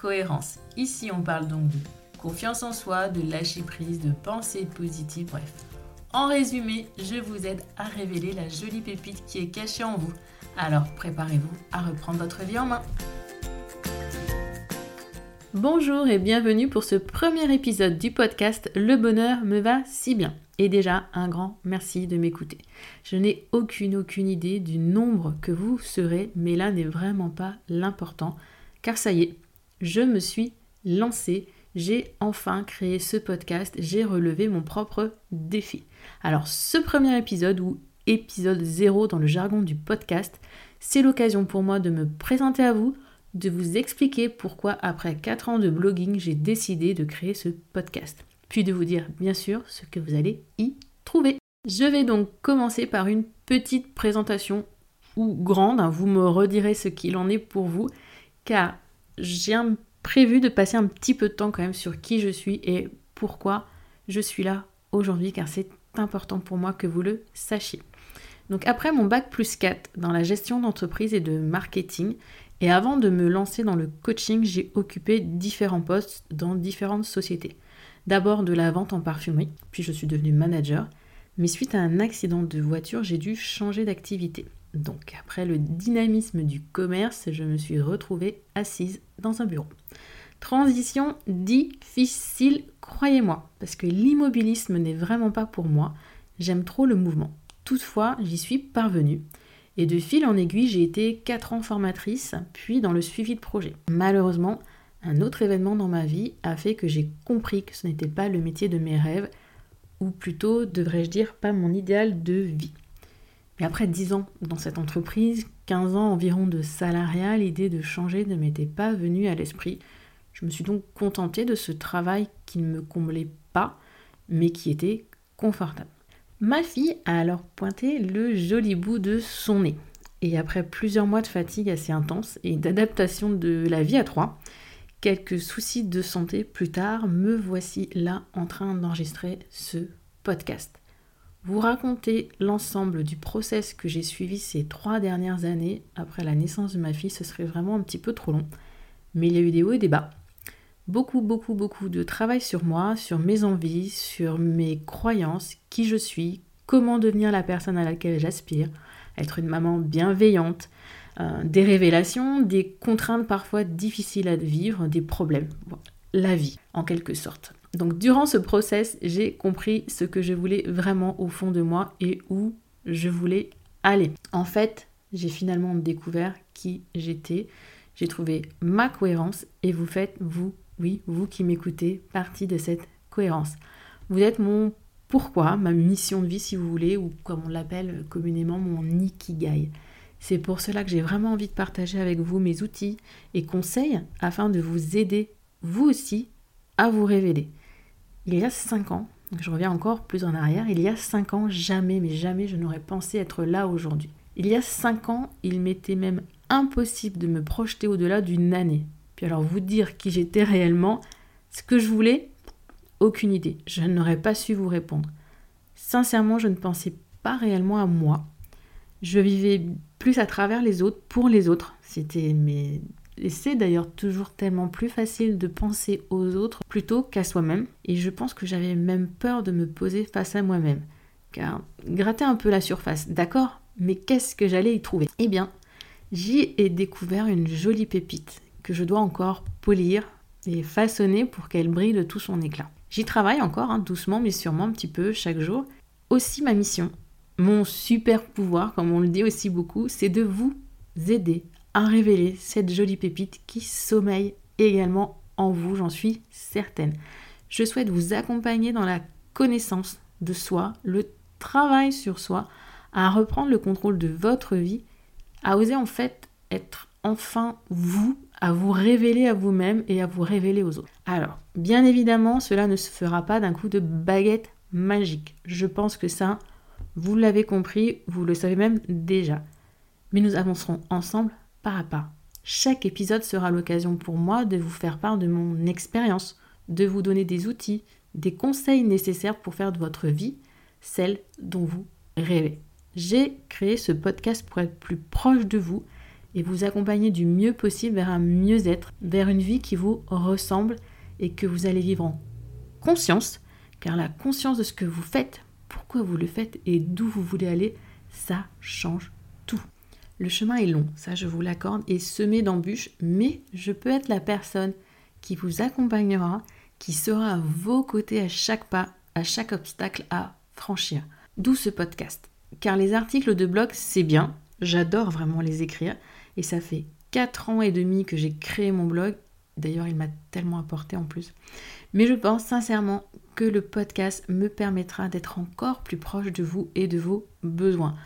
cohérence. Ici, on parle donc de confiance en soi, de lâcher prise, de pensée positive, bref. En résumé, je vous aide à révéler la jolie pépite qui est cachée en vous. Alors préparez-vous à reprendre votre vie en main. Bonjour et bienvenue pour ce premier épisode du podcast Le bonheur me va si bien. Et déjà, un grand merci de m'écouter. Je n'ai aucune, aucune idée du nombre que vous serez, mais là n'est vraiment pas l'important, car ça y est, je me suis lancée, j'ai enfin créé ce podcast, j'ai relevé mon propre défi. Alors ce premier épisode, ou épisode 0 dans le jargon du podcast, c'est l'occasion pour moi de me présenter à vous, de vous expliquer pourquoi après 4 ans de blogging, j'ai décidé de créer ce podcast. Puis de vous dire bien sûr ce que vous allez y trouver. Je vais donc commencer par une petite présentation ou grande, hein, vous me redirez ce qu'il en est pour vous, car j'ai prévu de passer un petit peu de temps quand même sur qui je suis et pourquoi je suis là aujourd'hui, car c'est important pour moi que vous le sachiez. Donc après mon bac plus 4 dans la gestion d'entreprise et de marketing, et avant de me lancer dans le coaching, j'ai occupé différents postes dans différentes sociétés. D'abord de la vente en parfumerie, puis je suis devenue manager, mais suite à un accident de voiture, j'ai dû changer d'activité. Donc après le dynamisme du commerce, je me suis retrouvée assise dans un bureau. Transition difficile, croyez-moi, parce que l'immobilisme n'est vraiment pas pour moi. J'aime trop le mouvement. Toutefois, j'y suis parvenue. Et de fil en aiguille, j'ai été 4 ans formatrice, puis dans le suivi de projet. Malheureusement, un autre événement dans ma vie a fait que j'ai compris que ce n'était pas le métier de mes rêves, ou plutôt, devrais-je dire, pas mon idéal de vie. Et après 10 ans dans cette entreprise, 15 ans environ de salariat, l'idée de changer ne m'était pas venue à l'esprit. Je me suis donc contentée de ce travail qui ne me comblait pas, mais qui était confortable. Ma fille a alors pointé le joli bout de son nez. Et après plusieurs mois de fatigue assez intense et d'adaptation de la vie à trois, quelques soucis de santé plus tard, me voici là en train d'enregistrer ce podcast vous raconter l'ensemble du process que j'ai suivi ces trois dernières années après la naissance de ma fille, ce serait vraiment un petit peu trop long. Mais il y a eu des hauts et des bas. Beaucoup, beaucoup, beaucoup de travail sur moi, sur mes envies, sur mes croyances, qui je suis, comment devenir la personne à laquelle j'aspire, être une maman bienveillante, euh, des révélations, des contraintes parfois difficiles à vivre, des problèmes. La vie, en quelque sorte. Donc durant ce process, j'ai compris ce que je voulais vraiment au fond de moi et où je voulais aller. En fait, j'ai finalement découvert qui j'étais. J'ai trouvé ma cohérence et vous faites, vous, oui, vous qui m'écoutez, partie de cette cohérence. Vous êtes mon pourquoi, ma mission de vie si vous voulez, ou comme on l'appelle communément mon ikigai. C'est pour cela que j'ai vraiment envie de partager avec vous mes outils et conseils afin de vous aider, vous aussi, à vous révéler il y a 5 ans, je reviens encore plus en arrière, il y a 5 ans, jamais, mais jamais je n'aurais pensé être là aujourd'hui. Il y a 5 ans, il m'était même impossible de me projeter au-delà d'une année. Puis alors vous dire qui j'étais réellement, ce que je voulais, aucune idée. Je n'aurais pas su vous répondre. Sincèrement, je ne pensais pas réellement à moi. Je vivais plus à travers les autres, pour les autres. C'était mes et c'est d'ailleurs toujours tellement plus facile de penser aux autres plutôt qu'à soi-même. Et je pense que j'avais même peur de me poser face à moi-même. Car gratter un peu la surface, d'accord, mais qu'est-ce que j'allais y trouver? Eh bien, j'y ai découvert une jolie pépite que je dois encore polir et façonner pour qu'elle brille de tout son éclat. J'y travaille encore, hein, doucement mais sûrement un petit peu chaque jour. Aussi ma mission, mon super pouvoir, comme on le dit aussi beaucoup, c'est de vous aider à révéler cette jolie pépite qui sommeille également en vous, j'en suis certaine. Je souhaite vous accompagner dans la connaissance de soi, le travail sur soi, à reprendre le contrôle de votre vie, à oser en fait être enfin vous, à vous révéler à vous-même et à vous révéler aux autres. Alors, bien évidemment, cela ne se fera pas d'un coup de baguette magique. Je pense que ça, vous l'avez compris, vous le savez même déjà. Mais nous avancerons ensemble pas à pas. Chaque épisode sera l'occasion pour moi de vous faire part de mon expérience, de vous donner des outils, des conseils nécessaires pour faire de votre vie celle dont vous rêvez. J'ai créé ce podcast pour être plus proche de vous et vous accompagner du mieux possible vers un mieux-être, vers une vie qui vous ressemble et que vous allez vivre en conscience, car la conscience de ce que vous faites, pourquoi vous le faites et d'où vous voulez aller, ça change tout. Le chemin est long, ça je vous l'accorde, et semé d'embûches, mais je peux être la personne qui vous accompagnera, qui sera à vos côtés à chaque pas, à chaque obstacle à franchir. D'où ce podcast. Car les articles de blog, c'est bien, j'adore vraiment les écrire, et ça fait 4 ans et demi que j'ai créé mon blog. D'ailleurs, il m'a tellement apporté en plus. Mais je pense sincèrement que le podcast me permettra d'être encore plus proche de vous et de vos besoins.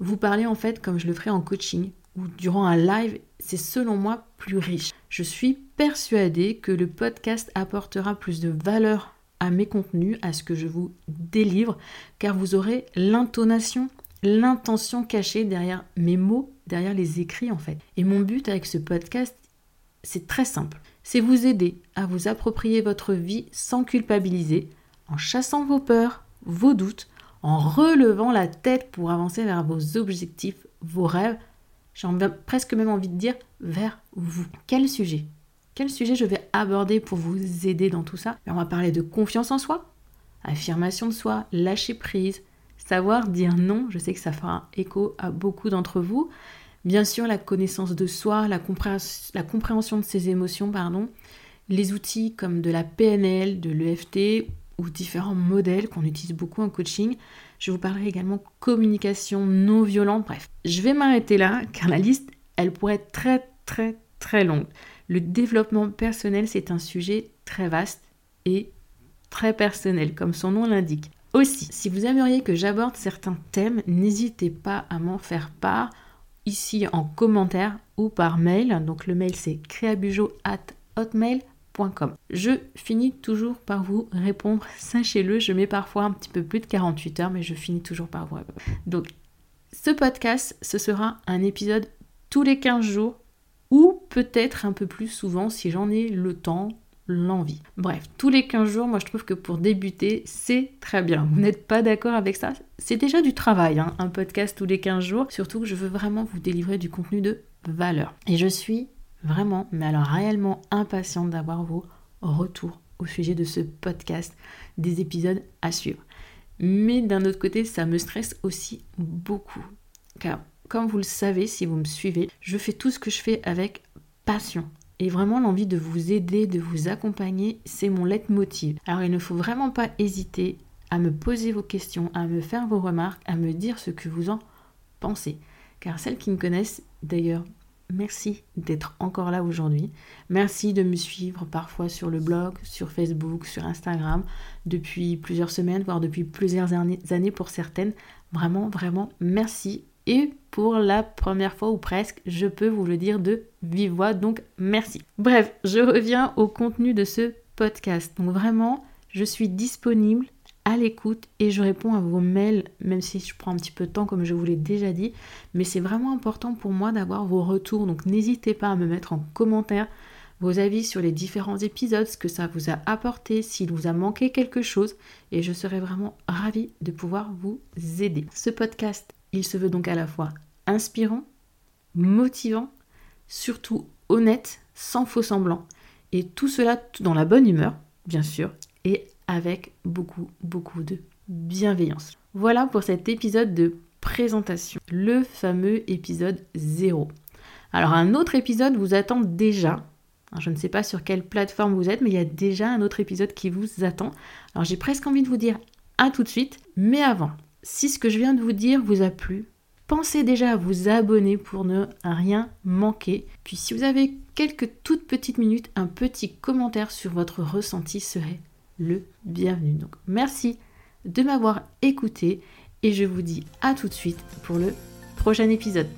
Vous parlez en fait comme je le ferai en coaching ou durant un live, c'est selon moi plus riche. Je suis persuadée que le podcast apportera plus de valeur à mes contenus, à ce que je vous délivre, car vous aurez l'intonation, l'intention cachée derrière mes mots, derrière les écrits en fait. Et mon but avec ce podcast, c'est très simple. C'est vous aider à vous approprier votre vie sans culpabiliser, en chassant vos peurs, vos doutes, en relevant la tête pour avancer vers vos objectifs, vos rêves, j'ai presque même envie de dire vers vous. Quel sujet? Quel sujet je vais aborder pour vous aider dans tout ça? On va parler de confiance en soi, affirmation de soi, lâcher prise, savoir dire non. Je sais que ça fera écho à beaucoup d'entre vous. Bien sûr, la connaissance de soi, la, compréhension de ses émotions, pardon. Les outils comme de la PNL, de l'EFT différents modèles qu'on utilise beaucoup en coaching. Je vous parlerai également communication non violente. Bref, je vais m'arrêter là car la liste, elle pourrait être très très très longue. Le développement personnel, c'est un sujet très vaste et très personnel, comme son nom l'indique. Aussi, si vous aimeriez que j'aborde certains thèmes, n'hésitez pas à m'en faire part ici en commentaire ou par mail. Donc le mail c'est créabujo@hotmail.com. Je finis toujours par vous répondre, sachez-le, je mets parfois un petit peu plus de 48 heures, mais je finis toujours par vous répondre. Donc ce podcast, ce sera un épisode tous les 15 jours ou peut-être un peu plus souvent si j'en ai le temps, l'envie. Bref, tous les 15 jours, moi je trouve que pour débuter, c'est très bien. Vous n'êtes pas d'accord avec ça? C'est déjà du travail, hein, un podcast tous les 15 jours, surtout que je veux vraiment vous délivrer du contenu de valeur. Et je suis vraiment, mais alors réellement impatiente d'avoir vos retours au sujet de ce podcast, des épisodes à suivre. Mais d'un autre côté, ça me stresse aussi beaucoup. Car comme vous le savez si vous me suivez, je fais tout ce que je fais avec passion. Et vraiment l'envie de vous aider, de vous accompagner, c'est mon leitmotiv. Alors il ne faut vraiment pas hésiter à me poser vos questions, à me faire vos remarques, à me dire ce que vous en pensez. Car celles qui me connaissent, d'ailleurs, merci d'être encore là aujourd'hui. Merci de me suivre parfois sur le blog, sur Facebook, sur Instagram, depuis plusieurs semaines, voire depuis plusieurs années pour certaines. Vraiment, vraiment, merci. Et pour la première fois ou presque, je peux vous le dire de vive voix, donc merci. Bref, je reviens au contenu de ce podcast. Donc vraiment, je suis disponible à l'écoute et je réponds à vos mails, même si je prends un petit peu de temps comme je vous l'ai déjà dit. Mais c'est vraiment important pour moi d'avoir vos retours, donc n'hésitez pas à me mettre en commentaire vos avis sur les différents épisodes, ce que ça vous a apporté, s'il vous a manqué quelque chose, et je serai vraiment ravie de pouvoir vous aider. Ce podcast il se veut donc à la fois inspirant, motivant, surtout honnête, sans faux semblant. Et tout cela dans la bonne humeur, bien sûr, et avec beaucoup, beaucoup de bienveillance. Voilà pour cet épisode de présentation, le fameux épisode 0. Alors un autre épisode vous attend déjà. je ne sais pas sur quelle plateforme vous êtes, mais il y a déjà un autre épisode qui vous attend. Alors j'ai presque envie de vous dire à tout de suite, mais avant, si ce que je viens de vous dire vous a plu, pensez déjà à vous abonner pour ne rien manquer. Puis si vous avez quelques toutes petites minutes, un petit commentaire sur votre ressenti serait le bienvenu. Donc merci de m'avoir écouté et je vous dis à tout de suite pour le prochain épisode.